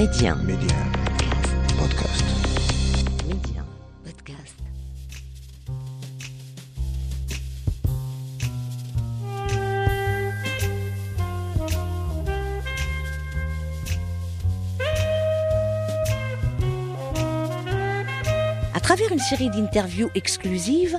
Média. Média. Podcast. Média. Podcast. À travers une série d'interviews exclusives,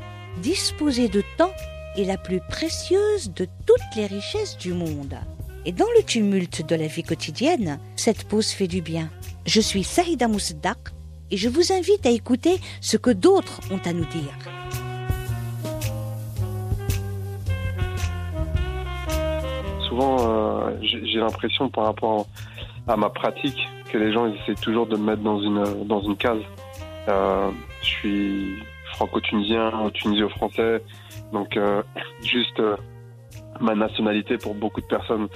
disposer de temps est la plus précieuse de toutes les richesses du monde. Et dans le tumulte de la vie quotidienne, cette pause fait du bien. Je suis Saïda Mousdak et je vous invite à écouter ce que d'autres ont à nous dire. Souvent, euh, j'ai l'impression par rapport à ma pratique que les gens essaient toujours de me mettre dans une, dans une case. Euh, je suis franco-tunisien, tunisio-français. Donc euh, juste euh, ma nationalité pour beaucoup de personnes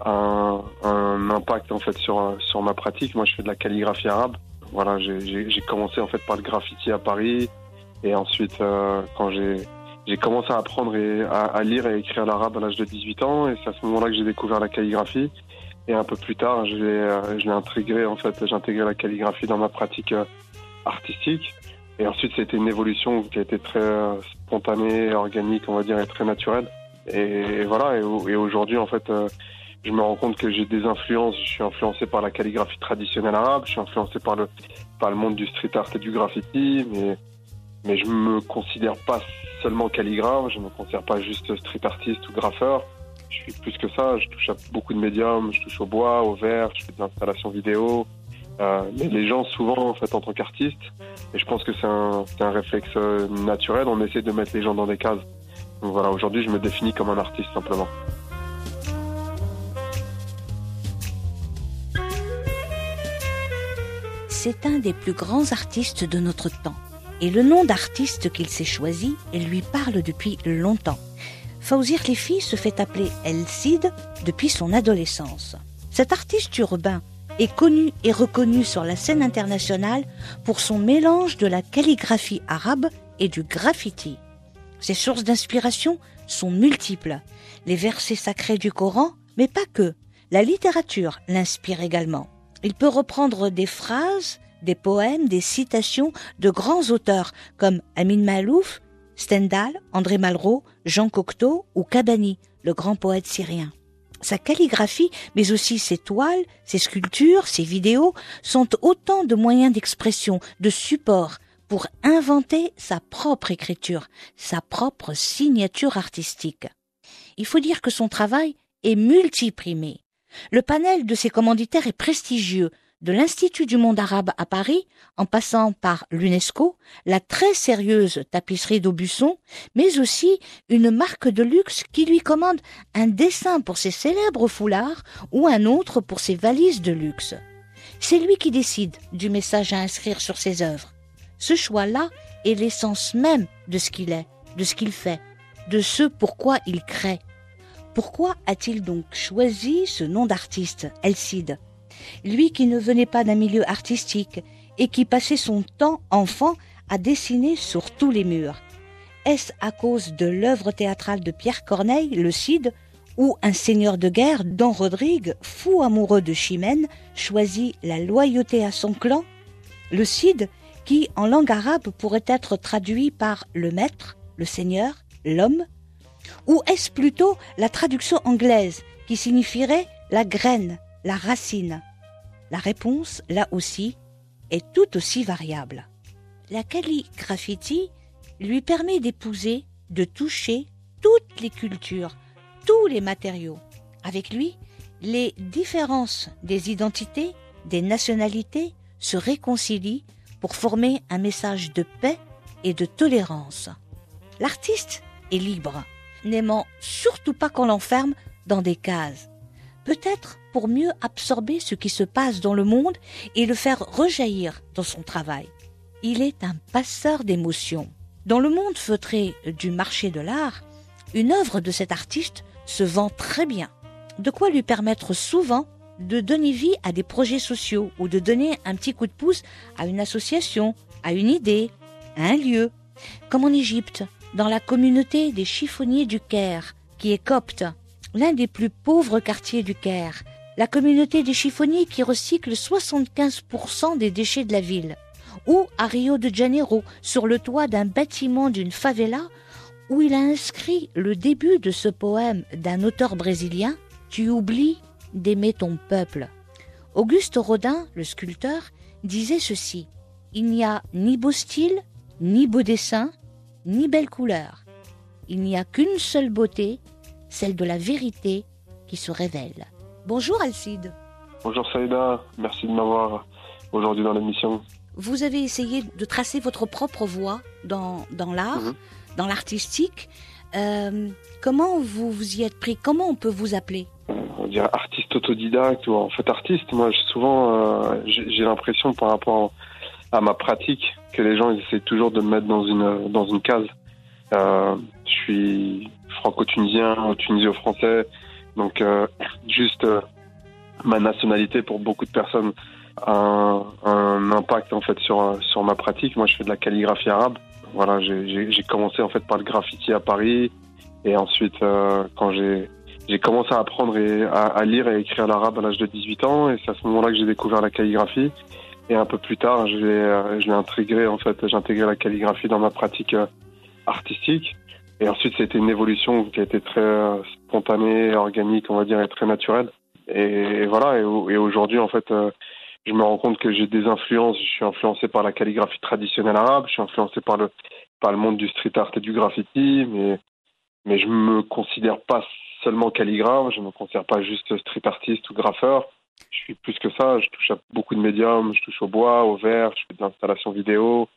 a un, impact en fait sur sur ma pratique. Moi, je fais de la calligraphie arabe. Voilà, j'ai commencé en fait par le graffiti à Paris et ensuite euh, quand j'ai commencé à apprendre et à, lire et écrire l'arabe à l'âge de 18 ans et c'est à ce moment-là que j'ai découvert la calligraphie. Et un peu plus tard, je l'ai intégré en fait, j'ai intégré la calligraphie dans ma pratique artistique. Et ensuite, c'était une évolution qui a été très spontanée, organique, on va dire, et très naturelle. Et voilà, et, aujourd'hui, en fait, euh, je me rends compte que j'ai des influences. Je suis influencé par la calligraphie traditionnelle arabe, je suis influencé par le, par le monde du street art et du graffiti, mais, mais je me considère pas seulement calligraphe, je me considère pas juste street artiste ou graffeur. Je suis plus que ça, je touche à beaucoup de médiums, je touche au bois, au verre, je fais des installations vidéo, euh, les gens, souvent, en fait, en tant qu'artistes, et je pense que c'est un, un, réflexe euh, naturel, on essaie de mettre les gens dans des cases. Donc voilà, aujourd'hui, je me définis comme un artiste, simplement. C'est un des plus grands artistes de notre temps. Et le nom d'artiste qu'il s'est choisi, lui parle depuis longtemps. Fauzir Lefi se fait appeler El Cid depuis son adolescence. Cet artiste urbain est connu et reconnu sur la scène internationale pour son mélange de la calligraphie arabe et du graffiti. Ses sources d'inspiration sont multiples. Les versets sacrés du Coran, mais pas que. La littérature l'inspire également. Il peut reprendre des phrases, des poèmes, des citations de grands auteurs comme Amin Malouf, Stendhal, André Malraux, Jean Cocteau ou Kabani, le grand poète syrien. Sa calligraphie, mais aussi ses toiles, ses sculptures, ses vidéos, sont autant de moyens d'expression, de support pour inventer sa propre écriture, sa propre signature artistique. Il faut dire que son travail est multiprimé. Le panel de ses commanditaires est prestigieux, de l'Institut du monde arabe à Paris, en passant par l'UNESCO, la très sérieuse tapisserie d'Aubusson, mais aussi une marque de luxe qui lui commande un dessin pour ses célèbres foulards ou un autre pour ses valises de luxe. C'est lui qui décide du message à inscrire sur ses œuvres. Ce choix-là est l'essence même de ce qu'il est, de ce qu'il fait, de ce pourquoi il crée. Pourquoi a-t-il donc choisi ce nom d'artiste, Elcide? Lui qui ne venait pas d'un milieu artistique et qui passait son temps enfant à dessiner sur tous les murs. Est-ce à cause de l'œuvre théâtrale de Pierre Corneille, le Cid, où un seigneur de guerre, Don Rodrigue, fou amoureux de Chimène, choisit la loyauté à son clan? Le Cid, qui en langue arabe pourrait être traduit par le maître, le seigneur, l'homme? Ou est-ce plutôt la traduction anglaise qui signifierait la graine, la racine La réponse, là aussi, est tout aussi variable. La calligraphie lui permet d'épouser, de toucher toutes les cultures, tous les matériaux. Avec lui, les différences des identités, des nationalités se réconcilient pour former un message de paix et de tolérance. L'artiste est libre, n'aimant surtout pas qu'on l'enferme dans des cases peut-être pour mieux absorber ce qui se passe dans le monde et le faire rejaillir dans son travail. Il est un passeur d'émotions. Dans le monde feutré du marché de l'art, une œuvre de cet artiste se vend très bien, de quoi lui permettre souvent de donner vie à des projets sociaux ou de donner un petit coup de pouce à une association, à une idée, à un lieu, comme en Égypte, dans la communauté des chiffonniers du Caire, qui est copte, l'un des plus pauvres quartiers du Caire, la communauté des chiffonniers qui recycle 75% des déchets de la ville, ou à Rio de Janeiro, sur le toit d'un bâtiment d'une favela, où il a inscrit le début de ce poème d'un auteur brésilien, Tu oublies d'aimer ton peuple. Auguste Rodin, le sculpteur, disait ceci Il n'y a ni beau style, ni beau dessin, ni belle couleur. Il n'y a qu'une seule beauté, celle de la vérité qui se révèle. Bonjour Alcide. Bonjour Saïda, merci de m'avoir aujourd'hui dans l'émission. Vous avez essayé de tracer votre propre voie dans, dans l'art, Mhm. dans l'artistique. Euh, comment vous vous y êtes pris? Comment on peut vous appeler? On dirait artiste autodidacte ou en fait artiste. Moi, je- souvent, euh, j'ai j'ai l'impression par rapport à ma pratique que les gens ils essaient toujours de me mettre dans une dans une case. Euh, je suis franco-tunisien, tunisio-français, donc euh, juste euh, ma nationalité pour beaucoup de personnes a un, impact en fait sur sur ma pratique. Moi, je fais de la calligraphie arabe. Voilà, j'ai- commencé en fait par le graffiti à Paris et ensuite euh, quand j'ai j'ai commencé à apprendre et à, à lire et écrire l'arabe à l'âge de 18 ans et c'est à ce moment-là que j'ai découvert la calligraphie. Et un peu plus tard, je l'ai, intégré en fait, j'ai intégré la calligraphie dans ma pratique artistique. Et ensuite, c'était une évolution qui a été très euh, spontanée, organique, on va dire, et très naturelle. Et, voilà. Et, au- et aujourd'hui, en fait, euh, je me rends compte que j'ai des influences. Je suis influencé par la calligraphie traditionnelle arabe. Je suis influencé par le par le monde du street art et du graffiti, mais mais je me considère pas seulement calligraphe. Je me considère pas juste street artiste ou graffeur. Je suis plus que ça. Je touche à beaucoup de médiums. Je touche au bois, au verre. Je fais de l'installation vidéo.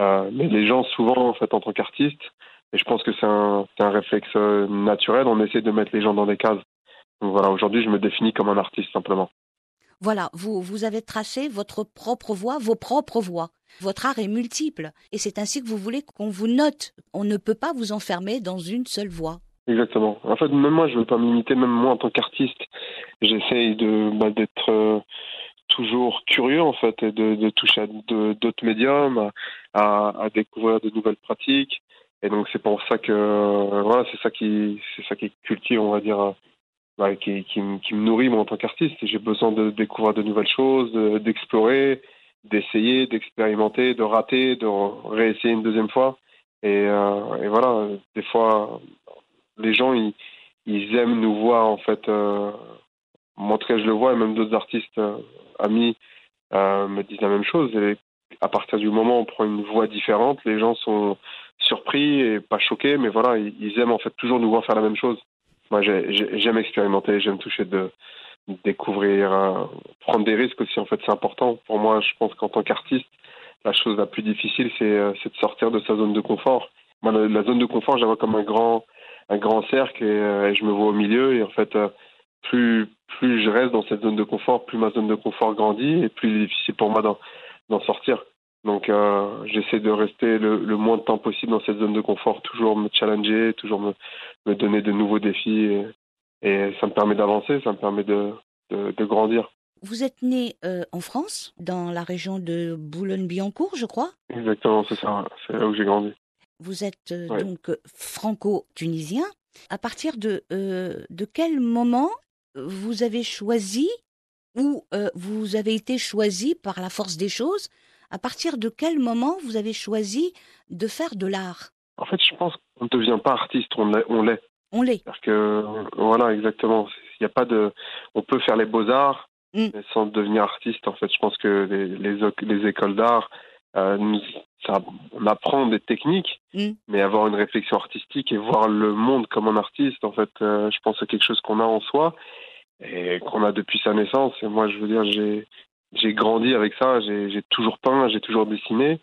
Euh, mais les gens, souvent, en fait, en tant qu'artiste, et je pense que c'est un, réflexe euh, naturel, on essaie de mettre les gens dans des cases. Donc voilà, aujourd'hui, je me définis comme un artiste, simplement. Voilà, vous, vous avez tracé votre propre voie, vos propres voies. Votre art est multiple et c'est ainsi que vous voulez qu'on vous note. On ne peut pas vous enfermer dans une seule voie. Exactement. En fait, même moi, je veux pas m'imiter, même moi, en tant qu'artiste, j'essaye de, bah, d'être euh, toujours curieux, en fait, et de, de toucher à d'autres médiums, à, à découvrir de nouvelles pratiques. Et donc, c'est pour ça que, voilà, c'est ça qui, c'est ça qui cultive, on va dire, euh, bah, qui, qui, me- nourrit, moi, en tant qu'artiste. J'ai besoin de découvrir de nouvelles choses, de- d'explorer, d'essayer, d'expérimenter, de rater, de réessayer une deuxième fois. Et, euh, et voilà, des fois, les gens, ils, ils aiment nous voir, en fait, euh, moi, je le vois, et même d'autres artistes euh, amis me disent la même chose. Et à partir du moment où on prend une voix différente, les gens sont surpris et pas choqués, mais voilà, ils, aiment en fait toujours nous voir faire la même chose. Moi, j'ai- j'ai- j'aime expérimenter, j'aime toucher de, découvrir, euh, prendre des risques aussi. En fait, c'est important. Pour moi, je pense qu'en tant qu'artiste, la chose la plus difficile, c'est euh, de sortir de sa zone de confort. Moi, la, zone de confort, je la vois comme un grand, un grand cercle et, euh, je me vois au milieu. Et en fait, plus, plus je reste dans cette zone de confort, plus ma zone de confort grandit et plus il est difficile pour moi d'en sortir. Donc, euh, j'essaie de rester le, le moins de temps possible dans cette zone de confort, toujours me challenger, toujours me, me donner de nouveaux défis. Et, et ça me permet d'avancer, ça me permet de, de, de grandir. Vous êtes né euh, en France, dans la région de Boulogne-Billancourt, je crois? Exactement, c'est ça. C'est là où j'ai grandi. Vous êtes euh, Ouais. donc franco-tunisien. À partir de, de quel moment vous avez choisi ou vous avez été choisi par la force des choses À partir de quel moment vous avez choisi de faire de l'art? En fait, je pense qu'on ne devient pas artiste, on l'est. On l'est. On l'est. C'est-à-dire que, voilà, exactement. Il n'y a pas de. On peut faire les beaux-arts Mm. mais sans devenir artiste. En fait, je pense que les, les, oc- les écoles d'art, euh, nous- ça, on apprend des techniques, Mm. mais avoir une réflexion artistique et voir le monde comme un artiste, en fait, euh, je pense que c'est quelque chose qu'on a en soi et qu'on a depuis sa naissance. Et moi, je veux dire, j'ai j'ai grandi avec ça. J'ai toujours peint, j'ai toujours dessiné,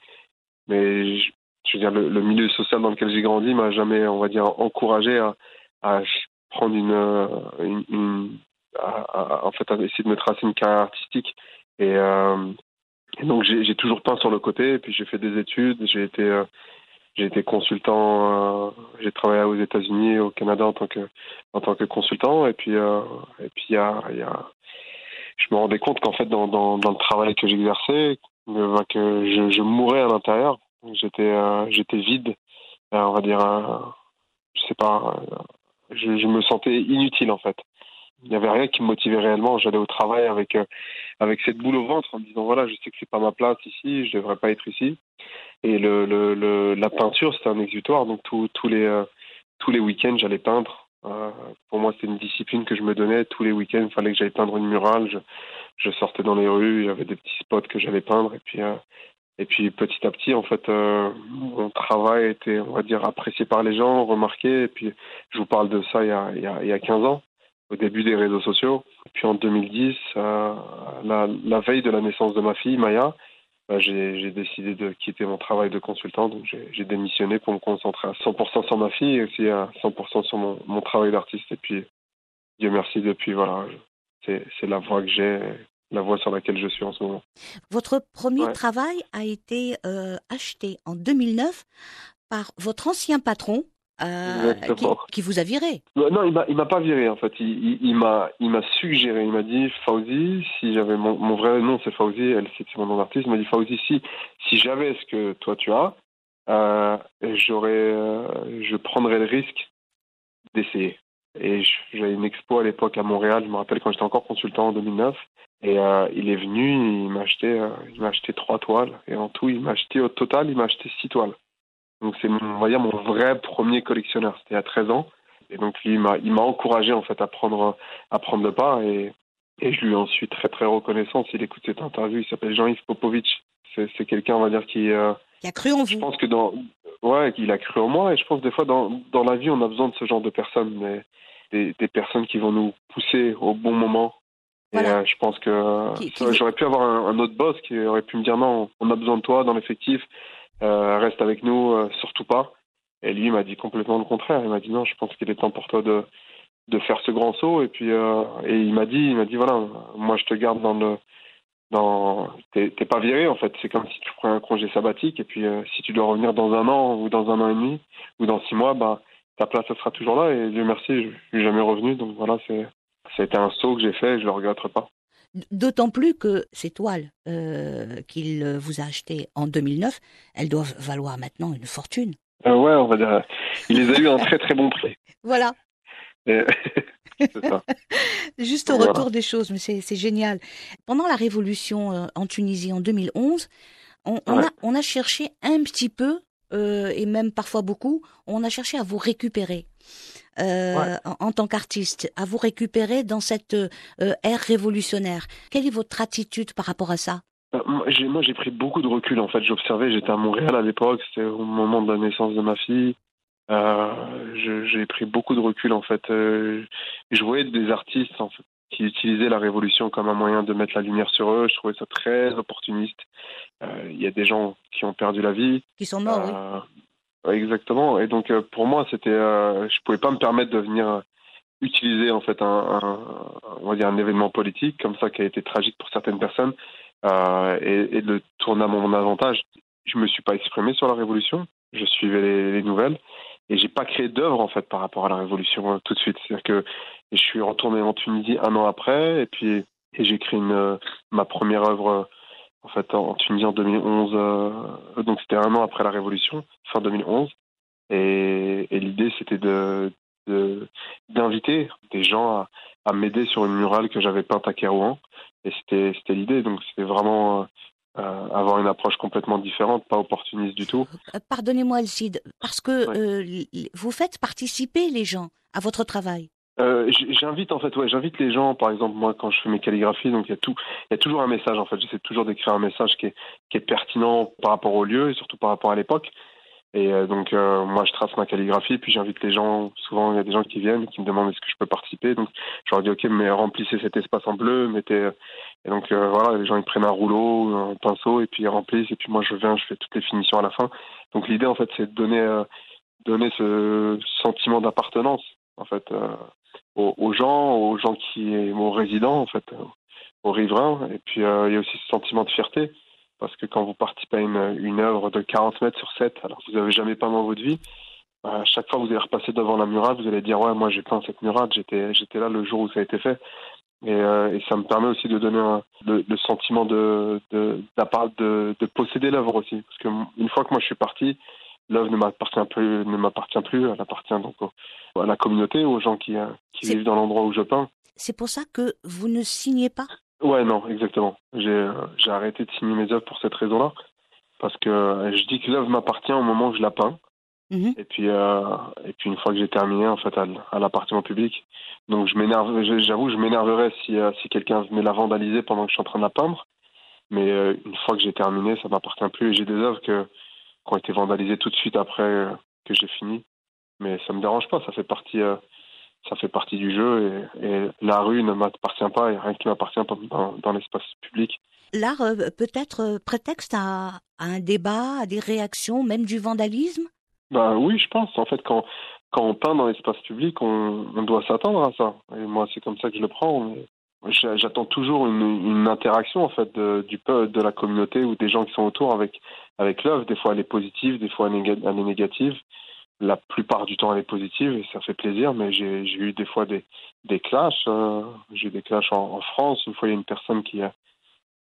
mais je, veux dire, le, milieu social dans lequel j'ai grandi m'a jamais, on va dire, encouragé à, prendre une, euh, une, une, à, en fait, à essayer de me tracer une carrière artistique. Et, et donc, j'ai toujours peint sur le côté. Et puis, j'ai fait des études. J'ai été j'ai été consultant, euh, j'ai travaillé aux États-Unis, au Canada en tant que en tant que consultant, et puis euh, et puis il y a, y a, je me rendais compte qu'en fait dans, dans, dans le travail que j'exerçais, euh, que je, je mourais à l'intérieur, j'étais j'étais vide, on va dire, je sais pas, je, je me sentais inutile en fait. Il n'y avait rien qui me motivait réellement. J'allais au travail avec avec cette boule au ventre en me disant voilà, je sais que c'est pas ma place ici, je devrais pas être ici. Et le, le, le la peinture, c'était un exutoire. Donc tous les euh, tous les week-ends, j'allais peindre. Euh, pour moi, c'était une discipline que je me donnais. Tous les week-ends, il fallait que j'aille peindre une murale. Je, sortais dans les rues, il y avait des petits spots que j'allais peindre. Et puis, euh, et puis petit à petit, en fait, euh, mon travail était, on va dire, apprécié par les gens, remarqué. Et puis, je vous parle de ça il y a, il y a, il y a 15 ans, au début des réseaux sociaux. Et puis en 2010, euh, la, la veille de la naissance de ma fille, Maya, bah, j'ai décidé de quitter mon travail de consultant, donc j'ai démissionné pour me concentrer à 100% sur ma fille et aussi à 100% sur mon, mon travail d'artiste. Et puis, Dieu merci, depuis, voilà, c'est la voie que j'ai, la voie sur laquelle je suis en ce moment. Votre premier travail a été euh, acheté en 2009 par votre ancien patron, euh, qui, vous a viré. Non, il m'a, il m'a pas viré en fait. Il, il, m'a, il m'a suggéré. Il m'a dit Fauzi, si j'avais mon, mon vrai nom c'est Fauzi, elle c'est mon nom d'artiste. Il m'a dit Fauzi, si si j'avais ce que toi tu as, euh, j'aurais, euh, je prendrais le risque d'essayer. Et j'avais une expo à l'époque à Montréal. Je me rappelle quand j'étais encore consultant en 2009. Et il est venu, il m'a acheté, il m'a acheté trois toiles. Et en tout, il m'a acheté au total, il m'a acheté six toiles. Donc c'est mon, on va dire mon vrai premier collectionneur. C'était à 13 ans. Et donc lui, il m'a, il m'a encouragé en fait à prendre, à prendre le pas. Et, et je lui en suis très très reconnaissant. S'il écoute cette interview, il s'appelle Jean-Yves Popovic. C'est, c'est quelqu'un, on va dire, qui, euh, qui a cru en vous. Je pense que dans, ouais, qu'il a cru en moi. Et je pense des fois dans, dans la vie, on a besoin de ce genre de personnes, des, des personnes qui vont nous pousser au bon moment. Voilà. Et euh, je pense que qui, qui... j'aurais pu avoir un, un, autre boss qui aurait pu me dire non, on a besoin de toi dans l'effectif reste avec nous, euh, surtout pas. Et lui m'a dit complètement le contraire. Il m'a dit non, je pense qu'il est temps pour toi de de faire ce grand saut. Et puis euh, et il m'a dit, il m'a dit voilà, moi je te garde dans le dans t'es pas viré en fait. C'est comme si tu prends un congé sabbatique et puis euh, si tu dois revenir dans un an ou dans un an et demi ou dans six mois, bah ta place elle sera toujours là. Et Dieu merci, je, je suis jamais revenu. Donc voilà, c'est ça a été un saut que j'ai fait. Et je le regrette pas. D'autant plus que ces toiles euh, qu'il vous a achetées en 2009, elles doivent valoir maintenant une fortune. Euh, ouais, on va dire. Il les a eu à un très très bon prix. Voilà. ça. Juste au voilà. retour des choses, mais c'est génial. Pendant la révolution euh, en Tunisie en 2011, on, on, ouais. a, on a cherché un petit peu, euh, et même parfois beaucoup, on a cherché à vous récupérer euh, ouais. en, en, tant qu'artiste, à vous récupérer dans cette euh, ère révolutionnaire. Quelle est votre attitude par rapport à ça? Euh, moi, j'ai pris beaucoup de recul. En fait, j'observais. J'étais à Montréal à l'époque. C'était au moment de la naissance de ma fille. Euh, j'ai pris beaucoup de recul. En fait, euh, je voyais des artistes en fait, qui utilisaient la révolution comme un moyen de mettre la lumière sur eux. Je trouvais ça très opportuniste. Il y a des gens qui ont perdu la vie. Qui sont morts, oui. Exactement. Et donc euh, pour moi, c'était, euh, je pouvais pas me permettre de venir euh, utiliser en fait un, un, on va dire un événement politique comme ça qui a été tragique pour certaines personnes euh, et, et, de le tourner à mon avantage. Je me suis pas exprimé sur la révolution. Je suivais les, les nouvelles et j'ai pas créé d'œuvre en fait par rapport à la révolution euh, tout de suite. C'est-à-dire que je suis retourné en Tunisie un an après et puis et j'ai créé une ma première œuvre en fait Tunisie en 2011. Euh, donc c'était un an après la Révolution, fin 2011. Et, l'idée c'était de d'inviter de, des gens à, m'aider sur une murale que j'avais peinte à Kérouan. Et c'était l'idée. Donc c'était vraiment euh, avoir une approche complètement différente, pas opportuniste du tout. Euh, pardonnez-moi, Alcide, parce que euh, vous faites participer les gens à votre travail. Euh, j'invite en fait, ouais, j'invite les gens. Par exemple, moi, quand je fais mes calligraphies, donc il y a tout, il y a toujours un message. En fait, j'essaie toujours d'écrire un message qui est, qui est pertinent par rapport au lieu et surtout par rapport à l'époque. Et euh, donc, euh, moi, je trace ma calligraphie, puis j'invite les gens. Souvent, il y a des gens qui viennent et qui me demandent est-ce que je peux participer? Donc, je leur dis ok, mais remplissez cet espace en bleu, mettez. Et donc, euh, voilà, les gens ils prennent un rouleau, un pinceau, et puis ils remplissent. Et puis moi, je viens, je fais toutes les finitions à la fin. Donc, l'idée, en fait, c'est de donner, euh, donner ce sentiment d'appartenance. En fait. Euh, aux, aux gens, aux gens qui, aux résidents en fait, aux riverains. Et puis euh, il y a aussi ce sentiment de fierté parce que quand vous participez à une, une œuvre de 40 mètres sur 7, alors que vous n'avez jamais peint dans votre vie, à chaque fois que vous allez repasser devant la murade, vous allez dire ouais moi j'ai peint cette murade, j'étais j'étais là le jour où ça a été fait. Et, euh, et ça me permet aussi de donner un, le, le, sentiment de de, de, de posséder l'œuvre aussi, parce que une fois que moi je suis parti, l'œuvre ne m'appartient plus, ne m'appartient plus, elle appartient donc au, à la communauté, aux gens qui, euh, qui vivent dans l'endroit où je peins. C'est pour ça que vous ne signez pas? Ouais, non, exactement. J'ai euh, j'ai arrêté de signer mes œuvres pour cette raison-là, parce que euh, je dis que l'œuvre m'appartient au moment où je la peins. Mmh. Et puis, euh, et puis une fois que j'ai terminé, en fait, elle, elle appartient au public. Donc je m'énerve, j'avoue, je m'énerverais si, euh, si quelqu'un venait la vandaliser pendant que je suis en train de la peindre. Mais euh, une fois que j'ai terminé, ça m'appartient plus. Et j'ai des œuvres que, qui ont été vandalisées tout de suite après que j'ai fini. Mais ça me dérange pas, ça fait partie, ça fait partie du jeu. Et, et la rue ne m'appartient pas, et rien qui m'appartient dans, dans l'espace public. L'art peut être prétexte à, à un débat, à des réactions, même du vandalisme? Bah oui, je pense. En fait, quand quand on peint dans l'espace public, on, on doit s'attendre à ça. Et moi, c'est comme ça que je le prends. J'attends toujours une, une, interaction en fait de, du peuple, de la communauté ou des gens qui sont autour avec avec l'œuvre. Des fois, elle est positive, des fois, elle est négative. La plupart du temps, elle est positive et ça fait plaisir. Mais j'ai eu des fois des des clashs. Euh, j'ai eu des clashs en, en, France. Une fois, il y a une personne qui a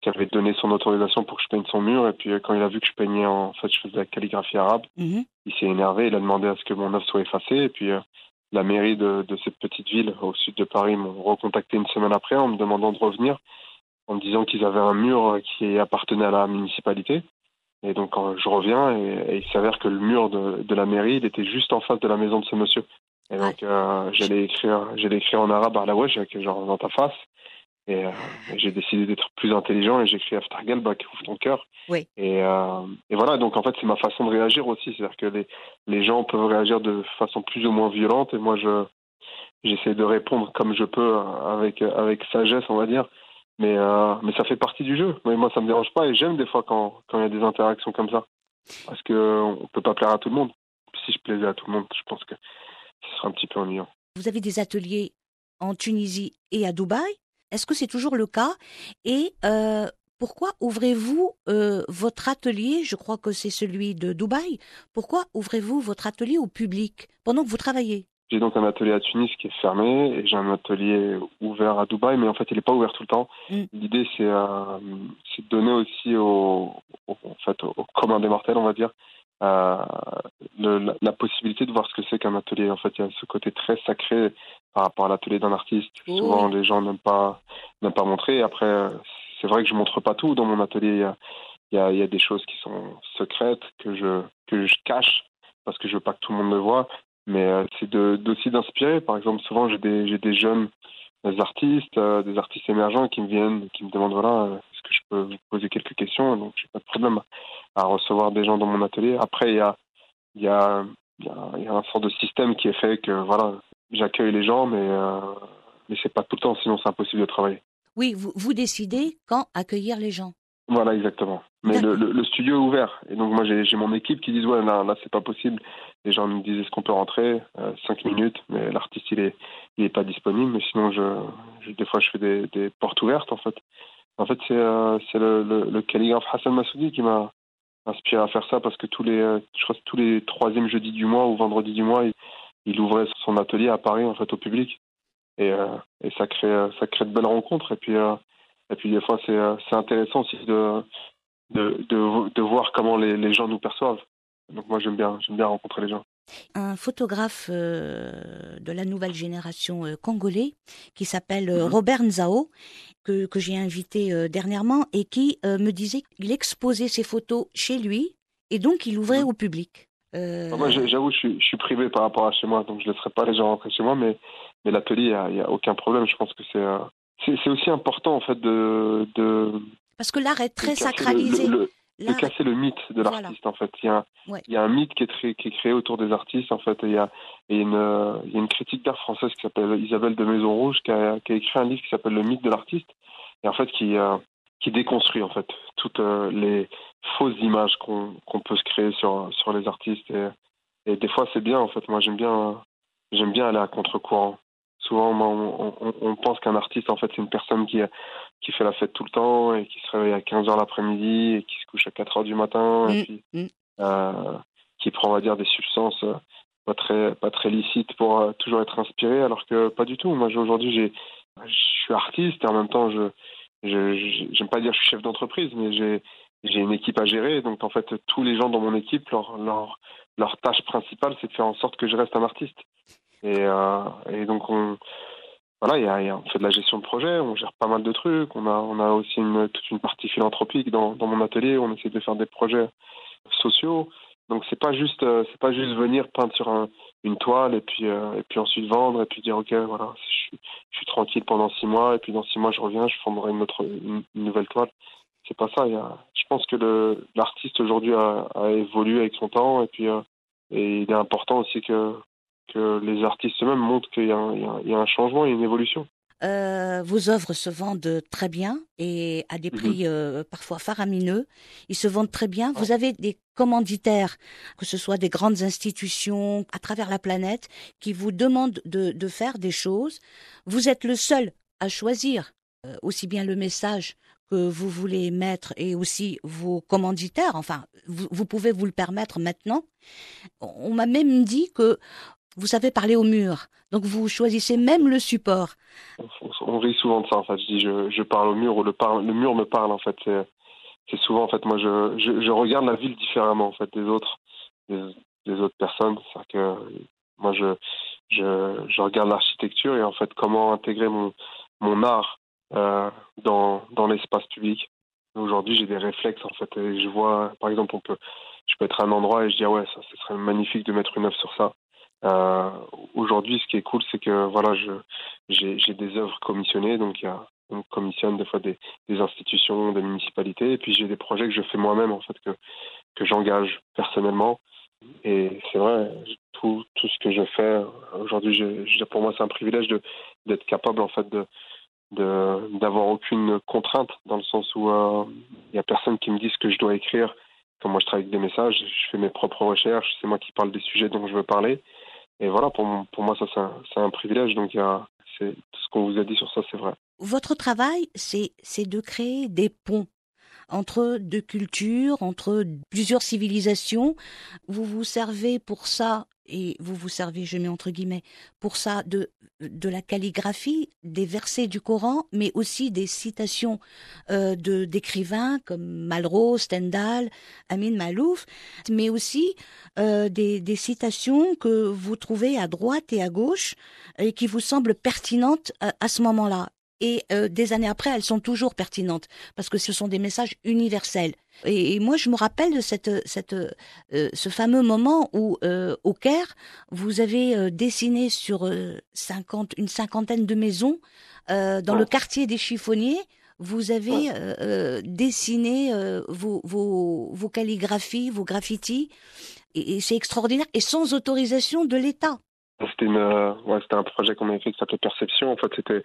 qui avait donné son autorisation pour que je peigne son mur. Et puis euh, quand il a vu que je peignais en, fait, je faisais la calligraphie arabe, mmh. il s'est énervé. Il a demandé à ce que mon œuvre soit effacée. Et puis euh, la mairie de, de, cette petite ville au sud de Paris m'ont recontacté une semaine après en me demandant de revenir, en me disant qu'ils avaient un mur qui appartenait à la municipalité. Et donc quand je reviens, et, et il s'avère que le mur de, de, la mairie, il était juste en face de la maison de ce monsieur. Et donc euh, j'allais écrire, j'allais écrire en arabe à la wesh, genre dans ta face. Et euh, j'ai décidé d'être plus intelligent et j'ai écrit After Galbach, ouvre ton cœur. Oui. Et, euh, et voilà, donc en fait, c'est ma façon de réagir aussi. C'est-à-dire que les, les gens peuvent réagir de façon plus ou moins violente et moi, je j'essaie de répondre comme je peux avec, avec sagesse, on va dire. Mais, euh, mais ça fait partie du jeu. Mais moi, ça me dérange pas et j'aime des fois quand, quand il y a des interactions comme ça. Parce qu'on peut pas plaire à tout le monde. Si je plaisais à tout le monde, je pense que ce serait un petit peu ennuyant. Vous avez des ateliers en Tunisie et à Dubaï est-ce que c'est toujours le cas? Et euh, pourquoi ouvrez-vous euh, votre atelier? Je crois que c'est celui de Dubaï. Pourquoi ouvrez-vous votre atelier au public pendant que vous travaillez? J'ai donc un atelier à Tunis qui est fermé et j'ai un atelier ouvert à Dubaï, mais en fait il n'est pas ouvert tout le temps. Mm. L'idée c'est euh, de donner aussi au, au, en fait, au, commun des mortels, on va dire, euh, le, la, la, possibilité de voir ce que c'est qu'un atelier. En fait, il y a ce côté très sacré par rapport à l'atelier d'un artiste. Mmh. Souvent, les gens n'aiment pas, n'aiment pas montrer. Après, c'est vrai que je montre pas tout dans mon atelier. Y y il y a des choses qui sont secrètes que je, que je cache parce que je veux pas que tout le monde le voit. Mais euh, c'est de, d'aussi d'inspirer. Par exemple, souvent, j'ai des, des jeunes des artistes, euh, des artistes émergents qui me viennent, qui me demandent voilà, euh, est-ce que je peux vous poser quelques questions? Donc, j'ai pas de problème à recevoir des gens dans mon atelier. Après, il y a un sort de système qui est fait que voilà, j'accueille les gens, mais, euh, mais c'est pas tout le temps, sinon c'est impossible de travailler. Oui, vous, vous décidez quand accueillir les gens. Voilà, exactement. Mais le, le, le, studio est ouvert. Et donc, moi, j'ai mon équipe qui dit Ouais, là, là c'est pas possible. Les gens me disent Est-ce qu'on peut rentrer euh, Cinq minutes, mais l'artiste, il est, il est pas disponible. Mais sinon, je, je des fois, je fais des, des, portes ouvertes, en fait. En fait, c'est euh, le, le, le calligraphe Hassan Massoudi qui m'a inspiré à faire ça parce que tous les, euh, je crois que tous les troisièmes jeudis du mois ou vendredis du mois, il, il ouvrait son atelier à Paris en fait au public et, euh, et ça crée ça crée de belles rencontres et puis et puis des fois c'est euh, intéressant aussi de de, de de voir comment les, les gens nous perçoivent donc moi j'aime bien j'aime bien rencontrer les gens un photographe euh, de la nouvelle génération euh, congolais qui s'appelle euh, mm -hmm. Robert Nzao que, que j'ai invité dernièrement et qui me disait qu'il exposait ses photos chez lui et donc il ouvrait mm -hmm. au public. Euh... Moi, j'avoue, je suis, je suis privé par rapport à chez moi, donc je ne laisserai pas les gens rentrer chez moi, mais, mais l'atelier, il n'y a, a, aucun problème. Je pense que c'est c'est aussi important, en fait, de. de Parce que l'art est très sacralisé. Le, le, de casser le mythe de l'artiste, voilà. en fait. Il y, a, ouais. il y a un mythe qui est, très, qui est créé autour des artistes, en fait. Et il y a, et une, il y a une critique d'art française qui s'appelle Isabelle de Maison Rouge, qui a, qui a écrit un livre qui s'appelle Le mythe de l'artiste, et en fait, qui, euh, qui déconstruit, en fait, toutes euh, les fausses images qu'on qu peut se créer sur, sur les artistes. Et, et des fois, c'est bien, en fait. Moi, j'aime bien, j'aime bien aller à contre-courant. Souvent, on, on, on pense qu'un artiste, en fait, c'est une personne qui, qui fait la fête tout le temps et qui se réveille à 15 heures l'après-midi et qui se couche à 4 heures du matin et Mm, puis, mm. euh, qui prend, on va dire, des substances euh, pas très, pas très licites pour euh, toujours être inspiré, alors que pas du tout. Moi, aujourd'hui, j'ai, je suis artiste et en même temps, je- j'aime pas dire que je suis chef d'entreprise, mais j'ai, j'ai une équipe à gérer. Donc, en fait, tous les gens dans mon équipe, leur, leur, leur tâche principale, c'est de faire en sorte que je reste un artiste. Et, euh, et donc, on, voilà, il y y a- on fait de la gestion de projet, on gère pas mal de trucs. On a, on a aussi toute une partie philanthropique dans, dans mon atelier. On essaie de faire des projets sociaux. Donc, c'est pas juste, euh, pas juste venir peindre sur un- une toile et puis, euh, et puis ensuite vendre et puis dire, OK, voilà, je suis, tranquille pendant six mois et puis dans six mois, je reviens, je formerai une autre, une, nouvelle toile. C'est pas ça. Y a, je pense que l'artiste aujourd'hui a, évolué avec son temps et puis, et il est important aussi que, que les artistes eux-mêmes montrent qu'il y a, un- il il y a changement et une évolution. Euh, vos œuvres se vendent très bien et à des Mhm. prix euh, parfois faramineux. Ils se vendent très bien. Vous avez des commanditaires, que ce soit des grandes institutions à travers la planète, qui vous demandent de, de faire des choses. Vous êtes le seul à choisir euh, aussi bien le message que vous voulez mettre et aussi vos commanditaires. Enfin, vous, vous pouvez vous le permettre maintenant. On m'a même dit que vous savez parler au mur. Donc vous choisissez même le support. On, rit souvent de ça en fait. Je dis je, parle au mur ou le, mur me parle en fait. C'est, c'est souvent en fait moi je, regarde la ville différemment en fait des autres des, autres personnes. C'est-à-dire que moi je, regarde l'architecture et en fait comment intégrer mon art euh, dans l'espace public. Aujourd'hui j'ai des réflexes en fait je vois par exemple on peut je peux être à un endroit et je dis ah ouais ça ce serait magnifique de mettre une œuvre sur ça. Euh, aujourd'hui ce qui est cool c'est que voilà j'ai des œuvres commissionnées, donc il y a on commissionne des fois des, des institutions, des municipalités, et puis j'ai des projets que je fais moi-même en fait que que j'engage personnellement. Et c'est vrai, tout tout ce que je fais aujourd'hui, pour moi c'est un privilège d'être capable en fait de d'avoir aucune contrainte dans le sens où euh, il y a personne qui me dit ce que je dois écrire. Comme moi je travaille avec des messages, je fais mes propres recherches, c'est moi qui parle des sujets dont je veux parler. Et voilà, pour, pour moi, ça, c'est un, privilège. Donc, il tout ce qu'on vous a dit sur ça, c'est vrai. Votre travail, c'est c'est de créer des ponts entre deux cultures, entre plusieurs civilisations. Vous vous servez pour ça, et vous vous servez, je mets entre guillemets, pour ça de, de la calligraphie, des versets du Coran, mais aussi des citations euh, de d'écrivains comme Malraux, Stendhal, Amin Malouf, mais aussi euh, des, des citations que vous trouvez à droite et à gauche et qui vous semblent pertinentes à, à ce moment-là. Et euh, des années après, elles sont toujours pertinentes parce que ce sont des messages universels. Et, et moi, je me rappelle de cette, cette, euh, ce fameux moment où, euh, au Caire, vous avez dessiné sur euh, 50, une cinquantaine de maisons dans Ouais. le quartier des chiffonniers. Vous avez Ouais. dessiné vos, vos, vos calligraphies, vos graffitis, et, et c'est extraordinaire, et sans autorisation de l'État. C'était, une, ouais, c'était un projet qu'on avait fait qui s'appelait Perception. En fait, c'était,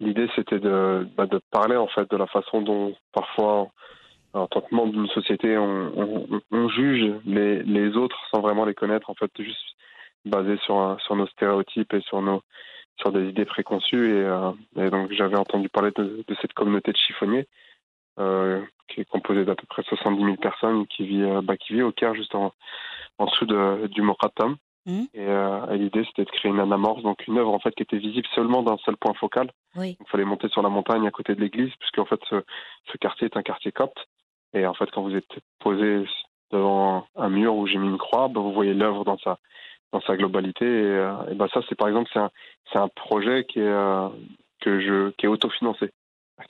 l'idée, c'était de, bah, de parler, en fait, de la façon dont, parfois, en tant que membre d'une société, on, on, on juge les, les autres sans vraiment les connaître, en fait, juste basé sur, sur nos stéréotypes et sur nos, sur des idées préconçues. Et, euh, et donc, j'avais entendu parler de, de cette communauté de chiffonniers, euh, qui est composée d'à peu près 70 000 personnes, qui vit, euh, bah, qui vit au Caire, juste en, en dessous de, du Moratam. Et, euh, et l'idée, c'était de créer une anamorphe, donc une œuvre en fait qui était visible seulement d'un seul point focal. Oui. Il fallait monter sur la montagne à côté de l'église, puisque en fait, ce, ce quartier est un quartier copte. Et en fait, quand vous êtes posé devant un mur où j'ai mis une croix, bah, vous voyez l'œuvre dans sa dans sa globalité. Et, euh, et bah, ça, c'est par exemple, c'est un c'est un projet qui est euh, que je qui est autofinancé.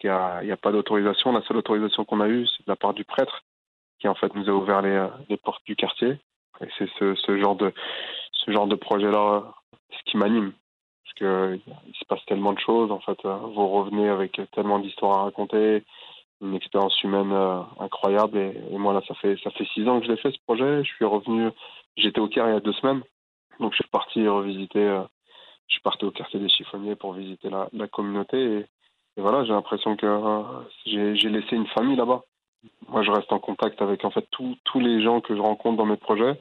Il n'y a pas d'autorisation. La seule autorisation qu'on a eue, c'est de la part du prêtre, qui en fait nous a ouvert les, euh, les portes du quartier. Et c'est ce, ce genre de ce genre de projet-là, ce qui m'anime. Parce que il se passe tellement de choses, en fait. Vous revenez avec tellement d'histoires à raconter, une expérience humaine euh, incroyable. Et, moi, là, ça fait, ça fait six ans que je l'ai fait, ce projet. Je suis revenu, j'étais au Caire il y a deux semaines. Donc, je suis parti revisiter, euh, je suis parti au quartier des chiffonniers pour visiter la, communauté. Et, voilà, j'ai l'impression que euh, j'ai laissé une famille là-bas. Moi, je reste en contact avec, en fait, tous les gens que je rencontre dans mes projets.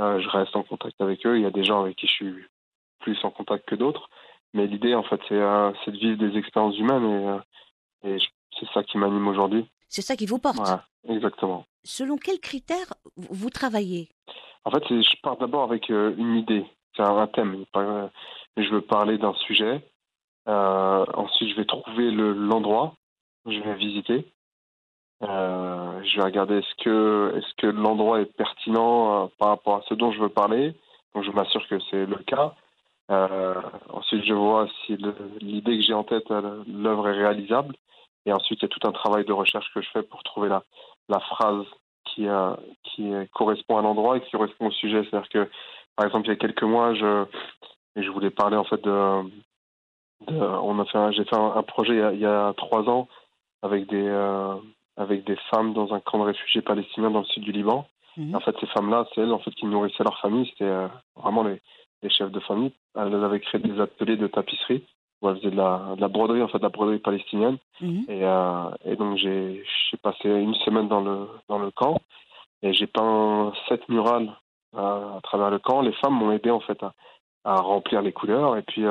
Euh, je reste en contact avec eux. Il y a des gens avec qui je suis plus en contact que d'autres. mais l'idée, en fait, c'est euh, de vivre des expériences humaines et, euh, et c'est ça qui m'anime aujourd'hui. C'est ça qui vous porte. Ouais, exactement. Selon quels critères vous travaillez? En fait, je pars d'abord avec une idée, c'est un, thème. Je veux parler d'un sujet. Euh, ensuite, je vais trouver le- l'endroit que je vais visiter. Euh, je vais regarder est-ce que est-ce que l'endroit est pertinent euh, par rapport à ce dont je veux parler? Donc, je m'assure que c'est le cas. Euh, ensuite, je vois si l'idée que j'ai en tête, l'œuvre est réalisable. Et ensuite, il y a tout un travail de recherche que je fais pour trouver la, phrase qui, qui correspond à l'endroit et qui correspond au sujet. C'est-à-dire que, par exemple, il y a quelques mois, je, je voulais parler en fait de, on a fait, j'ai fait un, projet il y, a, trois ans avec des, avec des femmes dans un camp de réfugiés palestiniens dans le sud du Liban. Mhm. En fait, ces femmes-là, c'est elles en fait qui nourrissaient leur famille. C'était euh, vraiment les, les chefs de famille. Elles avaient créé des ateliers de tapisserie où elles faisaient de la, de la broderie, en fait, de la broderie palestinienne. Mhm. Et, euh, et donc j'ai passé une semaine dans le dans le camp et j'ai peint sept murales euh, à travers le camp. Les femmes m'ont aidé en fait à, à remplir les couleurs et puis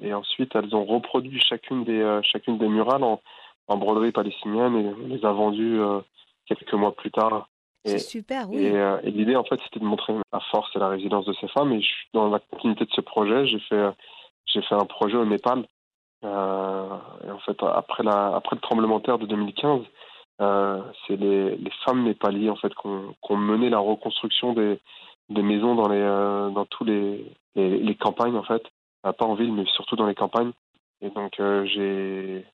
et ensuite elles ont reproduit chacune des chacune des murales en, en broderie palestinienne et on les a vendues euh, quelques mois plus tard. C'est super, oui. Et, euh, et l'idée, en fait, c'était de montrer la force et la résilience de ces femmes. Et je suis dans la continuité de ce projet, j'ai fait, j'ai fait un projet au Népal. Euh, et en fait, après, la, après le tremblement de terre de 2015, euh, c'est les, les femmes népalies en fait, qui ont, ont mené la reconstruction des, des maisons dans, les, euh, dans tous les, les, les campagnes, en fait. Pas en ville, mais surtout dans les campagnes. Et donc, j'ai,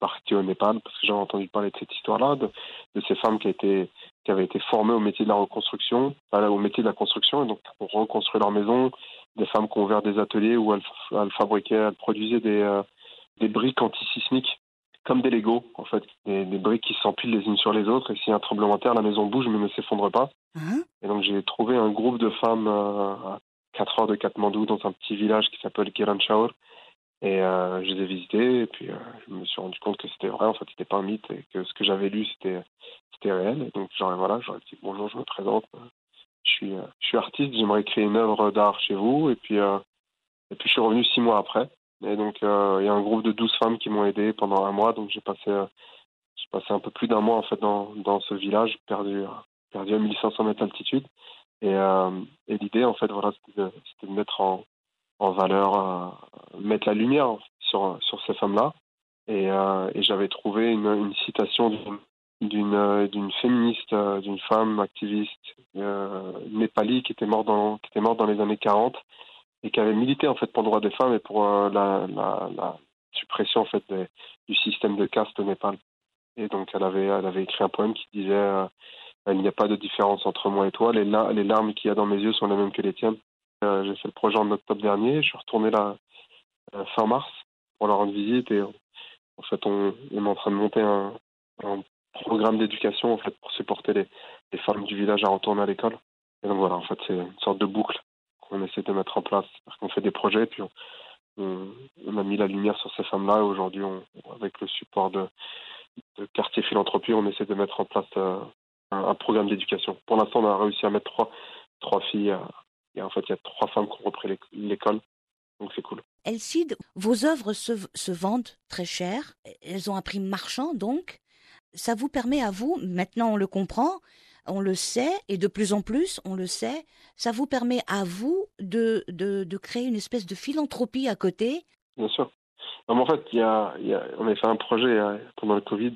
parti au Népal parce que j'avais entendu parler de cette histoire-là, de, de ces femmes qui, étaient, qui avaient été formées au métier de la reconstruction, enfin, au métier de la construction, et donc pour reconstruire leur maison, des femmes qui ont ouvert des ateliers où elles, elles fabriquaient, elles produisaient des, euh, des briques antisismiques, comme des Legos, en fait, des, des briques qui s'empilent les unes sur les autres, et s'il y a un tremblement de terre, la maison bouge mais ne s'effondre pas. Hein? Et donc j'ai trouvé un groupe de femmes euh, à 4 heures de Katmandou dans un petit village qui s'appelle Kiranchaur. Et euh, je les ai visités et puis euh, je me suis rendu compte que c'était vrai, en fait c'était pas un mythe et que ce que j'avais lu c'était réel. Et donc genre voilà, j'aurais dit bonjour, je me présente, euh, je suis euh, je suis artiste, j'aimerais créer une œuvre d'art chez vous et puis euh, et puis je suis revenu six mois après. Et donc euh, il y a un groupe de 12 femmes qui m'ont aidé pendant un mois, donc j'ai passé passé un peu plus d'un mois en fait dans dans ce village perdu perdu à 1500 mètres d'altitude. Et, et l'idée, en fait, voilà, c'était de, de mettre en, en valeur, euh, mettre la lumière sur, sur ces femmes-là. Et, euh, j'avais trouvé une, citation d'une, d'une, euh, féministe, d'une femme activiste euh, népali qui était morte dans, qui était morte dans les années 40 et qui avait milité en fait pour le droit des femmes et pour la, suppression en fait du système de caste au Népal. Et donc elle avait, elle avait écrit un poème qui disait il n'y a pas de différence entre moi et toi. Les larmes qu'il y a dans mes yeux sont les mêmes que les tiennes. Euh, j'ai fait le projet en octobre dernier. Je suis retourné là euh, fin mars pour leur rendre visite et en fait on, on est en train de monter un, programme d'éducation en fait pour supporter les, femmes du village à retourner à l'école. Et donc voilà, en fait c'est une sorte de boucle qu'on essaie de mettre en place. Qu'on fait des projets puis on, on, on a mis la lumière sur ces femmes-là et aujourd'hui on, avec le support de, de quartier philanthropie, on essaie de mettre en place euh, un, programme d'éducation. Pour l'instant, on a réussi à mettre trois, trois filles. euh, et en fait, il y a trois femmes qui ont repris l'éc- l'école. Donc c'est cool. Elcide, vos œuvres se, se vendent très cher. Elles ont un prix marchand, donc. Ça vous permet à vous, maintenant on le comprend, on le sait, et de plus en plus on le sait, ça vous permet à vous de, de, de créer une espèce de philanthropie à côté? Bien sûr. Non, mais en fait, il y a, il y a- on a fait un projet euh, pendant le Covid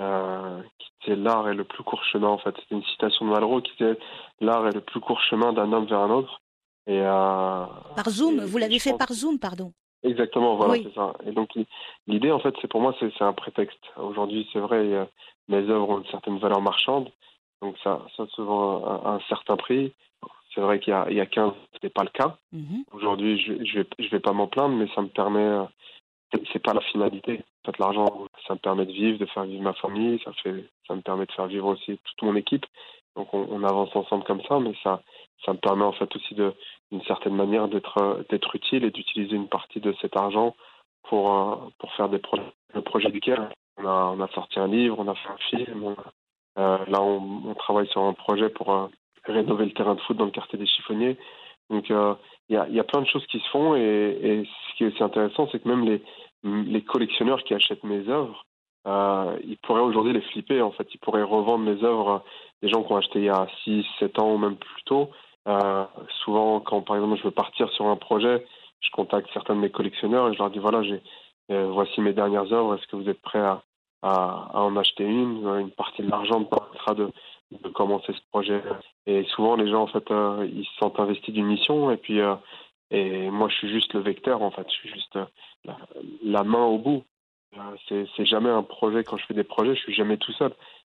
euh, qui était l'art est le plus court chemin. En fait, c'était une citation de Malraux qui disait l'art est le plus court chemin d'un homme vers un autre. Et euh, Par Zoom, et- vous l'avez fait pense- par Zoom, pardon. Exactement, voilà, Oui. c'est ça. Et donc l'i- l'idée, en fait, c'est pour moi, c'est un prétexte. Aujourd'hui, c'est vrai, euh, mes œuvres ont une certaine valeur marchande, donc ça, ça se vend à, un certain prix. C'est vrai qu'il y a, il y a 15, ce n'est pas le cas. Mhm. Aujourd'hui, je, je vais, je vais pas m'en plaindre, mais ça me permet, c'est pas la finalité. En fait, l'argent, ça me permet de vivre, de faire vivre ma famille, ça fait, ça me permet de faire vivre aussi toute mon équipe. Donc on, avance ensemble comme ça, mais ça, ça me permet en fait aussi de, d'une certaine manière d'être, d'être utile et d'utiliser une partie de cet argent pour, euh, pour faire des projets. Le projet du Caire, on a, sorti un livre, on a fait un film. euh, là, on, on travaille sur un projet pour euh, rénover le terrain de foot dans le quartier des chiffonniers. Donc il y, a, y, a, plein de choses qui se font et, et ce qui est aussi intéressant, c'est que même les, les collectionneurs qui achètent mes œuvres, euh, ils pourraient aujourd'hui les flipper en fait. Ils pourraient revendre mes œuvres des gens qui ont acheté il y a 6, 7 ans ou même plus tôt. Euh, souvent, quand par exemple je veux partir sur un projet, je contacte certains de mes collectionneurs et je leur dis voilà, euh, voici mes dernières œuvres, est-ce que vous êtes prêts à, en acheter une Une partie de l'argent me permettra de, commencer ce projet? Et souvent, les gens en fait, ils se sentent investis d'une mission et puis et moi, je suis juste le vecteur en fait, je suis juste la, la main au bout. C'est, c'est jamais un projet. Quand je fais des projets, je suis jamais tout seul.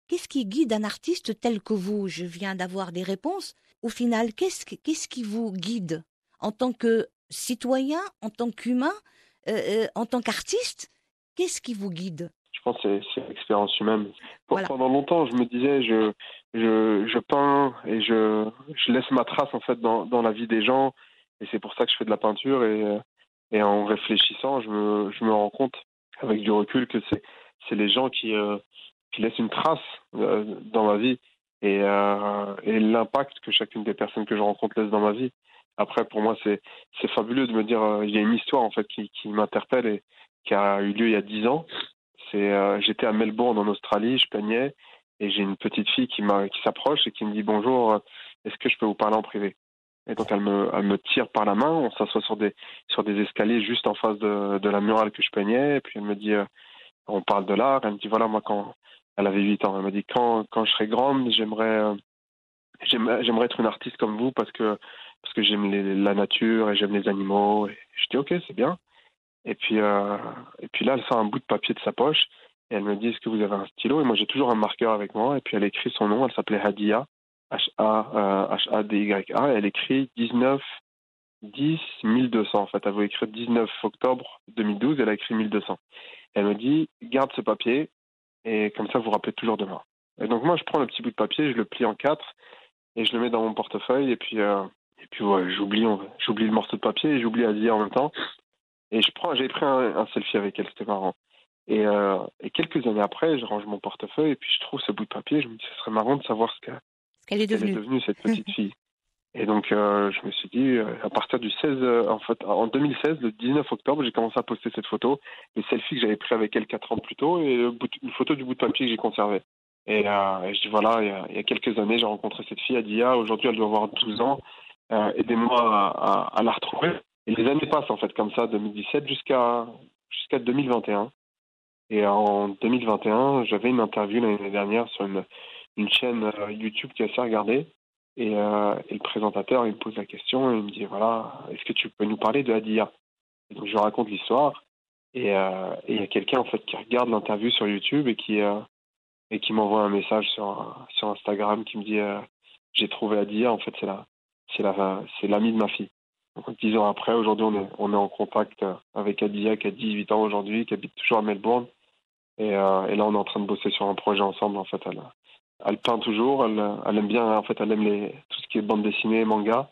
Qu'est-ce qui guide un artiste tel que vous? Je viens d'avoir des réponses. Au final, qu'est-ce, qu'est-ce qui vous guide? En tant que citoyen, en tant qu'humain, euh, euh, en tant qu'artiste Qu'est-ce qui vous guide? Je pense que c'est, l'expérience humaine. Voilà. Pendant longtemps, je me disais, je, je, je peins et je, je laisse ma trace en fait dans, dans la vie des gens. Et c'est pour ça que je fais de la peinture. Et, et en réfléchissant, je me, rends compte avec du recul que c'est, les gens qui, euh, qui laissent une trace euh, dans ma vie et, euh, l'impact que chacune des personnes que je rencontre laisse dans ma vie. Après, pour moi, c'est, fabuleux de me dire, euh, il y a une histoire en fait qui, m'interpelle et qui a eu lieu il y a dix ans. Euh, j'étais à Melbourne en Australie, je peignais et j'ai une petite fille qui, qui s'approche et qui me dit bonjour, est-ce que je peux vous parler en privé? Et donc elle me, tire par la main, on s'assoit sur des, escaliers juste en face de, la murale que je peignais, et puis elle me dit, euh, on parle de l'art, elle me dit, voilà, moi quand, elle avait 8 ans, elle m'a dit, quand, je serai grande, j'aimerais, euh, j'aimerais être une artiste comme vous parce que, j'aime la nature et j'aime les animaux. Je dis, ok, c'est bien. Et puis, euh, et puis là, elle sort un bout de papier de sa poche, et elle me dit, est-ce que vous avez un stylo? Et moi, j'ai toujours un marqueur avec moi, et puis elle écrit son nom, elle s'appelait Hadia. H-A-D-Y-A, elle écrit 19 10 1200 en fait. Elle voulait écrire 19 octobre 2012, elle a écrit 1200. Elle me dit garde ce papier et comme ça vous, vous rappelez toujours de moi. Et donc moi je prends le petit bout de papier, je le plie en quatre et je le mets dans mon portefeuille et puis euh, et puis ouais, j'oublie j'oublie le morceau de papier et j'oublie Asia en même temps. Et je prends j'ai pris un, selfie avec elle, c'était marrant. Et, euh, et quelques années après, je range mon portefeuille et puis je trouve ce bout de papier. Je me dis ce serait marrant de savoir ce qu'elle qu'elle est devenue. est devenue cette petite fille. Et donc, euh, je me suis dit, euh, à partir du 16, euh, en fait, en 2016, le 19 octobre, j'ai commencé à poster cette photo, les selfies que j'avais pris avec elle quatre ans plus tôt, et une photo du bout de papier que j'ai conservé. Et, et, je dis, voilà, il y, a, il y a quelques années, j'ai rencontré cette fille, Adia, aujourd'hui, elle doit avoir 12 ans, aidez-moi à, à, à, la retrouver. Et les années passent, en fait, comme ça, 2017 jusqu'à jusqu'à 2021. Et en 2021, j'avais une interview l'année dernière sur une une chaîne euh, YouTube qui est assez regardée. Et, euh, et, le présentateur, il me pose la question et il me dit voilà, est-ce que tu peux nous parler de Hadia et Donc je raconte l'histoire et euh, il y a quelqu'un en fait qui regarde l'interview sur YouTube et qui et qui m'envoie un message sur sur Instagram qui me dit j'ai trouvé Hadia en fait c'est la c'est la c'est l'ami de ma fille. Donc dix ans après, aujourd'hui on est on est en contact avec Adia qui a 18 ans aujourd'hui, qui habite toujours à Melbourne et, et là on est en train de bosser sur un projet ensemble en fait. Elle, elle peint toujours, elle, elle, aime bien, en fait, elle aime les, tout ce qui est bande dessinée, manga.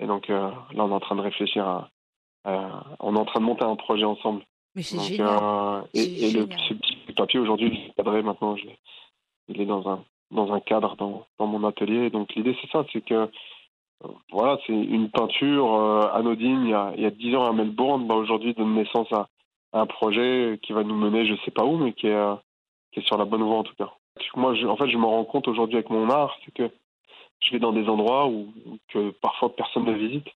Et donc euh, là, on est en train de réfléchir à, à, on est en train de monter un projet ensemble. Mais c'est génial. Euh, et, et le, ce petit papier aujourd'hui, il est cadré maintenant. Je, il est dans un dans un cadre dans, dans mon atelier. Donc l'idée c'est ça, c'est que euh, voilà, c'est une peinture anodine il y a il y a dix ans à Melbourne. Bah, aujourd'hui donne naissance à, à, un projet qui va nous mener, je sais pas où, mais qui est qui est sur la bonne voie en tout cas moi, je, en fait, je me rends compte aujourd'hui avec mon art, c'est que je vais dans des endroits où que parfois personne ne visite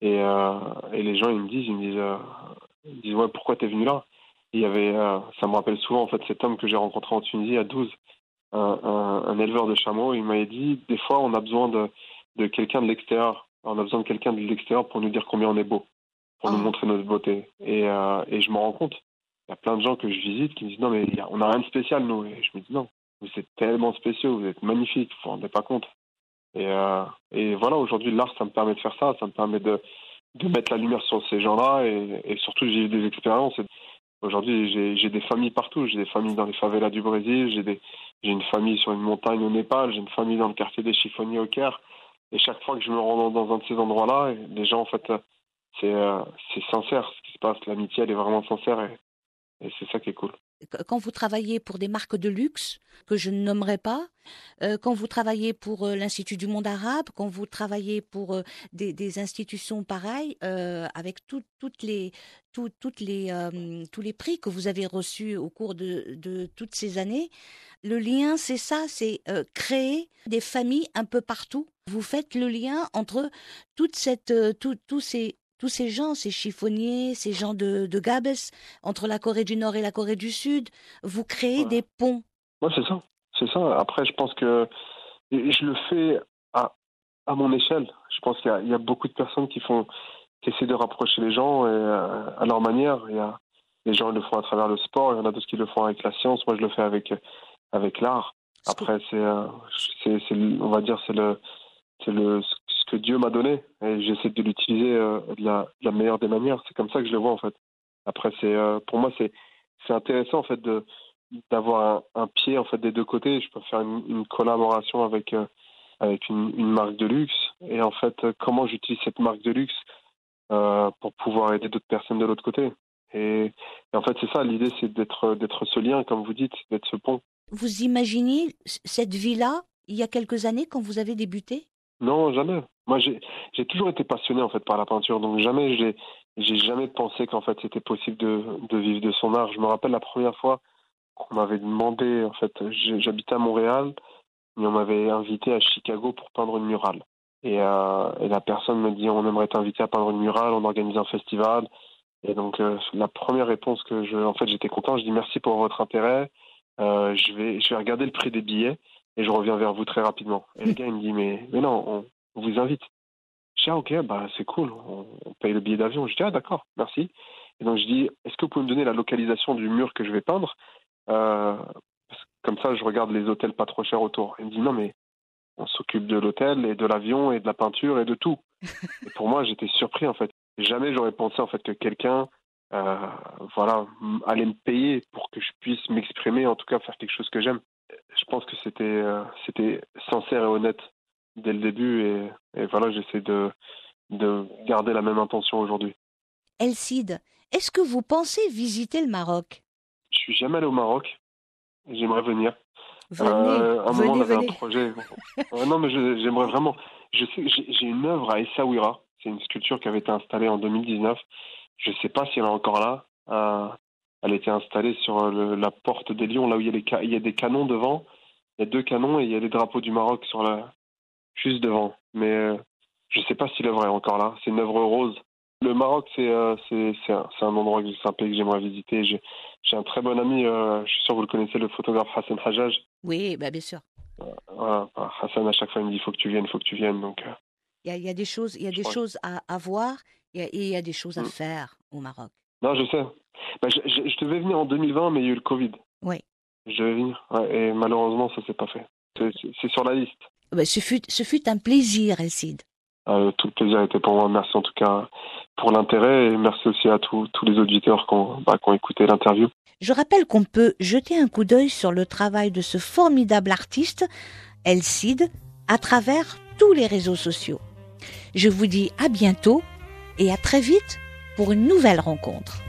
et, euh, et les gens ils me disent, ils me disent, euh, ils disent ouais pourquoi t'es venu là? Et Il y avait, euh, ça me rappelle souvent en fait cet homme que j'ai rencontré en Tunisie à 12, un, un, un éleveur de chameaux. Il m'avait dit des fois on a besoin de, de quelqu'un de l'extérieur, on a besoin de quelqu'un de l'extérieur pour nous dire combien on est beau, pour oh. nous montrer notre beauté. Et, euh, et je me rends compte, il y a plein de gens que je visite qui me disent non mais on n'a rien de spécial nous. Et je me dis non, vous êtes tellement spéciaux, vous êtes magnifiques, vous vous rendez pas compte. Et, euh, et voilà, aujourd'hui, l'art, ça me permet de faire ça, ça me permet de, mettre la lumière sur ces gens-là et, surtout, j'ai eu des expériences. Aujourd'hui, j'ai des familles partout. J'ai des familles dans les favelas du Brésil, j'ai une famille sur une montagne au Népal, j'ai une famille dans le quartier des chiffonniers au Caire. Et chaque fois que je me rends dans, un de ces endroits-là, les gens, en fait, c'est euh, sincère ce qui se passe. L'amitié, elle est vraiment sincère et c'est ça qui est cool. Quand vous travaillez pour des marques de luxe que je ne nommerai pas, euh, quand vous travaillez pour euh, l'Institut du monde arabe, quand vous travaillez pour euh, des, institutions pareilles, avec tout, toutes les, tout, les, tous les prix que vous avez reçus au cours de, de toutes ces années, le lien, c'est ça, c'est créer des familles un peu partout. Vous faites le lien entre toute cette, tous ces tous ces gens, ces chiffonniers, ces gens de, de Gabes, entre la Corée du Nord et la Corée du Sud, vous créez des ponts. Oui, c'est ça. C'est ça. Après, je pense que je le fais à, à mon échelle. Je pense qu'il y, y, a beaucoup de personnes qui font, qui essaient de rapprocher les gens et, euh, à leur manière. Il y a, les gens ils le font à travers le sport, il y en a d'autres qui le font avec la science. Moi, je le fais avec, avec l'art. Après, c'est, euh, c'est, on va dire, c'est le, c'est le, ce que Dieu m'a donné et j'essaie de l'utiliser euh, de, la, de, la, meilleure des manières. C'est comme ça que je le vois en fait. Après, c'est euh, pour moi c'est c'est intéressant en fait de d'avoir un, un, pied en fait des deux côtés. Je peux faire une, une collaboration avec euh, avec une, une, marque de luxe et en fait comment j'utilise cette marque de luxe euh, pour pouvoir aider d'autres personnes de l'autre côté. Et, et, en fait c'est ça l'idée, c'est d'être d'être ce lien comme vous dites, d'être ce pont. Vous imaginez cette vie là il y a quelques années quand vous avez débuté? Non, jamais. Moi, j'ai toujours été passionné en fait par la peinture, donc jamais j'ai jamais pensé qu'en fait c'était possible de, vivre de son art. Je me rappelle la première fois qu'on m'avait demandé, en fait, j'habitais à Montréal, et on m'avait invité à Chicago pour peindre une murale. Et, euh, et la personne me dit on aimerait t'inviter à peindre une murale, on organise un festival. Et donc euh, la première réponse que je, en fait, j'étais content. Je dis merci pour votre intérêt. Euh, je vais, je vais regarder le prix des billets et je reviens vers vous très rapidement. Et le gars il me dit mais mais non, on, on vous invite. Je dis, ah, ok, bah, c'est cool, on, on, paye le billet d'avion. Je dis, ah, d'accord, merci. Et donc, je dis, est-ce que vous pouvez me donner la localisation du mur que je vais peindre? Euh, Comme ça, je regarde les hôtels pas trop chers autour. Il me dit, non, mais on s'occupe de l'hôtel et de l'avion et de la peinture et de tout. et pour moi, j'étais surpris, en fait. Jamais j'aurais pensé, en fait, que quelqu'un, euh, voilà, allait me payer pour que je puisse m'exprimer, en tout cas, faire quelque chose que j'aime. Je pense que c'était, euh, c'était sincère et honnête dès le début et, et voilà, j'essaie de, de garder la même intention aujourd'hui. Elcide, est-ce que vous pensez visiter le Maroc? Je suis jamais allé au Maroc. J'aimerais venir. Venez, euh, un venez, moment, venez. un projet. non, mais j'aimerais vraiment. Je sais, j'ai une œuvre à Essaouira. C'est une sculpture qui avait été installée en 2019. Je ne sais pas si elle est encore là. Euh, elle a été installée sur le, la porte des Lions, là où il y, a les, il y a des canons devant. Il y a deux canons et il y a les drapeaux du Maroc sur la, juste devant. Mais euh, je ne sais pas si l'œuvre est encore là. C'est une œuvre rose. Le Maroc, c'est euh, un, un, endroit, c'est un pays que j'aimerais visiter. J'ai un très bon ami, euh, je suis sûr que vous le connaissez, le photographe Hassan Hajjaj. Oui, bah bien sûr. Voilà, Hassan, à chaque fois, il me dit il faut que tu viennes, il faut que tu viennes. Donc, il, y a, il y a des choses, il y a des choses à, à voir et il y a des choses à mm. faire au Maroc. Non, je sais. Bah, je, je, je, devais venir en 2020, mais il y a eu le Covid. Oui. Je devais venir. Ouais, et malheureusement, ça s'est pas fait. C'est sur la liste. Ce, fut, ce fut un plaisir, Elcide. Euh, tout le plaisir était pour moi. Merci en tout cas pour l'intérêt et merci aussi à tous les auditeurs qui ont, bah, qui ont écouté l'interview. Je rappelle qu'on peut jeter un coup d'œil sur le travail de ce formidable artiste, Elcide, à travers tous les réseaux sociaux. Je vous dis à bientôt et à très vite pour une nouvelle rencontre.